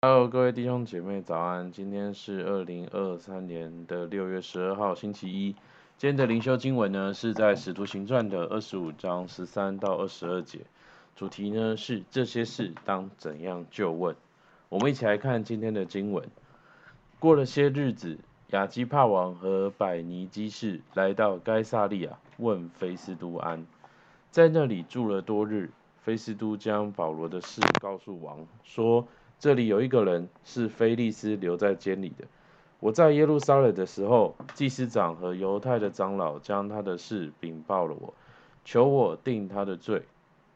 Hello，各位弟兄姐妹，早安！今天是二零二三年的六月十二号，星期一。今天的灵修经文呢，是在《使徒行传》的二十五章十三到二十二节，主题呢是这些事当怎样就问。我们一起来看今天的经文。过了些日子，亚基帕王和百尼基士来到该撒利亚，问菲斯都安，在那里住了多日。菲斯都将保罗的事告诉王，说。这里有一个人是菲利斯留在监里的。我在耶路撒冷的时候，祭司长和犹太的长老将他的事禀报了我，求我定他的罪。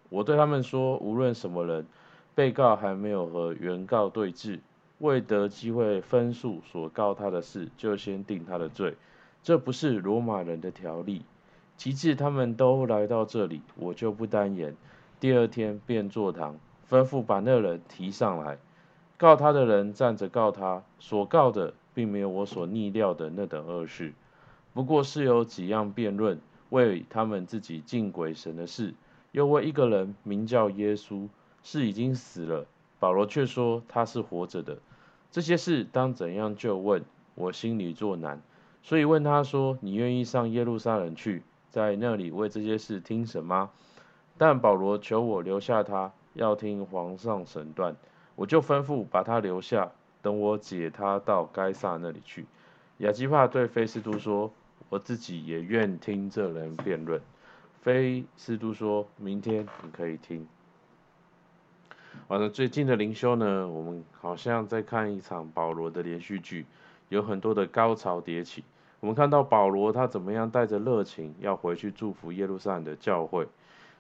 我对他们说，无论什么人，被告还没有和原告对质，未得机会分诉所告他的事，就先定他的罪。这不是罗马人的条例。其次，他们都来到这里，我就不耽延，第二天便坐堂，吩咐把那人提上来。告他的人站着告他，所告的并没有我所逆料的那等恶事，不过是有几样辩论，为他们自己敬鬼神的事，又为一个人名叫耶稣，是已经死了，保罗却说他是活着的。这些事当怎样就问，我心里作难，所以问他说：你愿意上耶路撒冷去，在那里为这些事听审吗？但保罗求我留下他，要听皇上审断。我就吩咐把他留下，等我解他到该撒那里去。亚基帕对菲斯都说：“我自己也愿听这人辩论。”菲斯都说：“明天你可以听。”完了，最近的灵修呢，我们好像在看一场保罗的连续剧，有很多的高潮迭起。我们看到保罗他怎么样带着热情要回去祝福耶路撒冷的教会，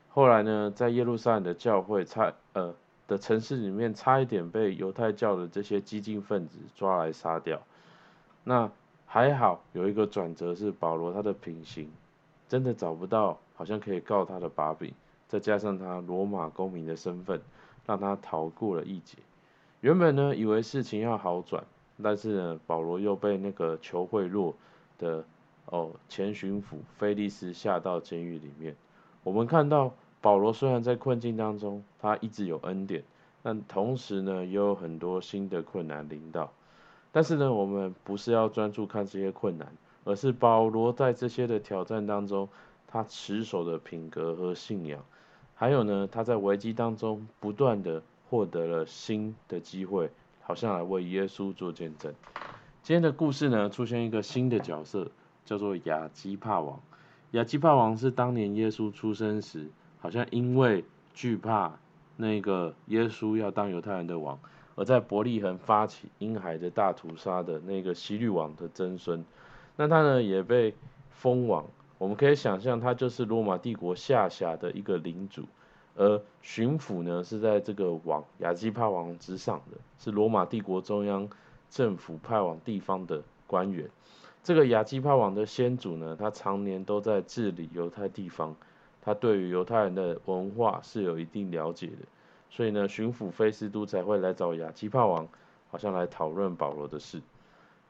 后来呢，在耶路撒冷的教会差呃。的城市里面，差一点被犹太教的这些激进分子抓来杀掉。那还好有一个转折，是保罗他的品行真的找不到，好像可以告他的把柄，再加上他罗马公民的身份，让他逃过了一劫。原本呢，以为事情要好转，但是呢，保罗又被那个求贿赂的哦前巡抚菲利斯下到监狱里面。我们看到。保罗虽然在困境当中，他一直有恩典，但同时呢，也有很多新的困难临到。但是呢，我们不是要专注看这些困难，而是保罗在这些的挑战当中，他持守的品格和信仰，还有呢，他在危机当中不断的获得了新的机会，好像来为耶稣做见证。今天的故事呢，出现一个新的角色，叫做亚基帕王。亚基帕王是当年耶稣出生时。好像因为惧怕那个耶稣要当犹太人的王，而在伯利恒发起婴孩的大屠杀的那个希律王的曾孙，那他呢也被封王。我们可以想象，他就是罗马帝国下辖的一个领主，而巡抚呢是在这个王亚基帕王之上的，是罗马帝国中央政府派往地方的官员。这个亚基帕王的先祖呢，他常年都在治理犹太地方。他对于犹太人的文化是有一定了解的，所以呢，巡抚菲斯都才会来找亚基帕王，好像来讨论保罗的事。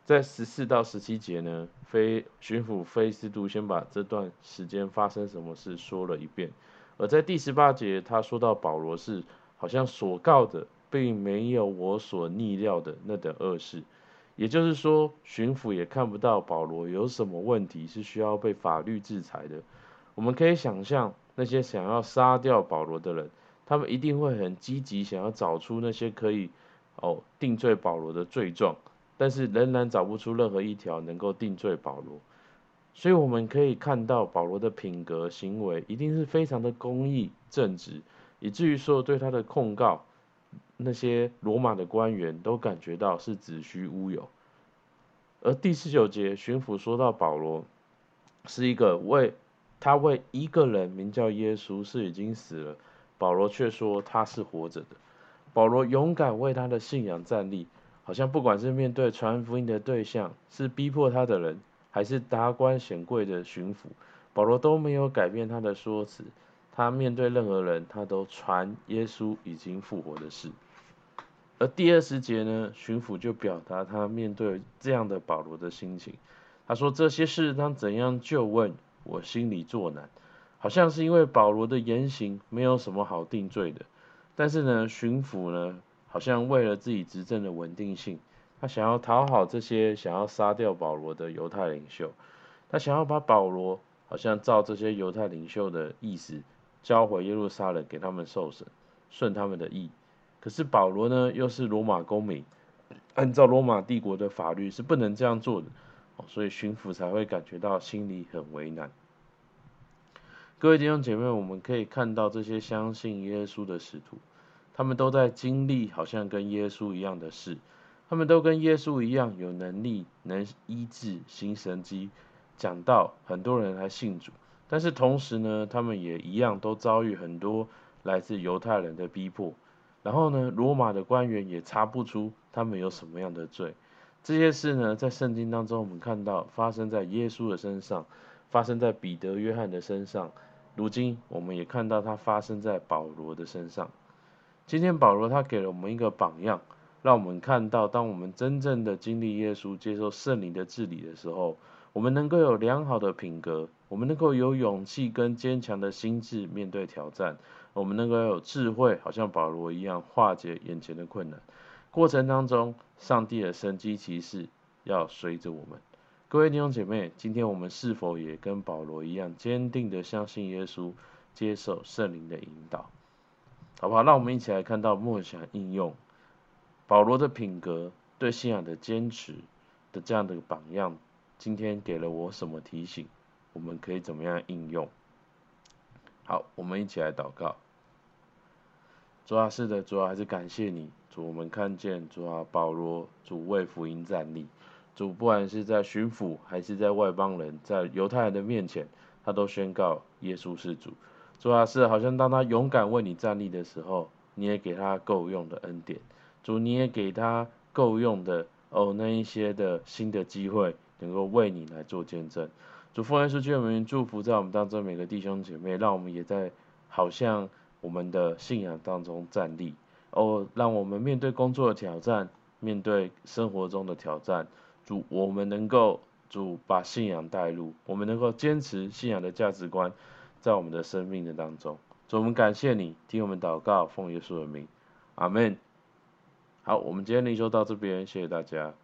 在十四到十七节呢，菲巡抚菲斯都先把这段时间发生什么事说了一遍，而在第十八节，他说到保罗是好像所告的，并没有我所逆料的那等恶事，也就是说，巡抚也看不到保罗有什么问题是需要被法律制裁的。我们可以想象，那些想要杀掉保罗的人，他们一定会很积极，想要找出那些可以哦定罪保罗的罪状，但是仍然找不出任何一条能够定罪保罗。所以我们可以看到，保罗的品格行为一定是非常的公义正直，以至于说对他的控告，那些罗马的官员都感觉到是子虚乌有。而第十九节，巡抚说到保罗是一个为他为一个人名叫耶稣是已经死了，保罗却说他是活着的。保罗勇敢为他的信仰站立，好像不管是面对传福音的对象，是逼迫他的人，还是达官显贵的巡抚，保罗都没有改变他的说辞。他面对任何人，他都传耶稣已经复活的事。而第二十节呢，巡抚就表达他面对这样的保罗的心情。他说：“这些事当怎样就问？”我心里作难，好像是因为保罗的言行没有什么好定罪的，但是呢，巡抚呢，好像为了自己执政的稳定性，他想要讨好这些想要杀掉保罗的犹太领袖，他想要把保罗好像照这些犹太领袖的意思交回耶路撒冷给他们受审，顺他们的意。可是保罗呢，又是罗马公民，按照罗马帝国的法律是不能这样做的，所以巡抚才会感觉到心里很为难。各位弟兄姐妹，我们可以看到这些相信耶稣的使徒。他们都在经历好像跟耶稣一样的事，他们都跟耶稣一样有能力能医治行神迹，讲道很多人来信主。但是同时呢，他们也一样都遭遇很多来自犹太人的逼迫。然后呢，罗马的官员也查不出他们有什么样的罪。这些事呢，在圣经当中我们看到发生在耶稣的身上，发生在彼得、约翰的身上。如今我们也看到它发生在保罗的身上。今天保罗他给了我们一个榜样，让我们看到，当我们真正的经历耶稣、接受圣灵的治理的时候，我们能够有良好的品格，我们能够有勇气跟坚强的心智面对挑战，我们能够有智慧，好像保罗一样化解眼前的困难。过程当中，上帝的神迹奇事要随着我们。各位弟兄姐妹，今天我们是否也跟保罗一样，坚定的相信耶稣，接受圣灵的引导？好不好？让我们一起来看到默想应用保罗的品格对信仰的坚持的这样的榜样。今天给了我什么提醒？我们可以怎么样应用？好，我们一起来祷告。主啊，是的，主啊，还是感谢你。主，我们看见主啊，保罗主为福音站立。主，不管是在巡抚还是在外邦人，在犹太人的面前，他都宣告耶稣是主。主啊，是好像当他勇敢为你站立的时候，你也给他够用的恩典。主，你也给他够用的哦，那一些的新的机会，能够为你来做见证。主，奉耶稣基督的祝福在我们当中每个弟兄姐妹，让我们也在好像我们的信仰当中站立。哦，让我们面对工作的挑战，面对生活中的挑战，主，我们能够主把信仰带入，我们能够坚持信仰的价值观。在我们的生命的当中，主，我们感谢你，听我们祷告，奉耶稣的名，阿门。好，我们今天灵修到这边，谢谢大家。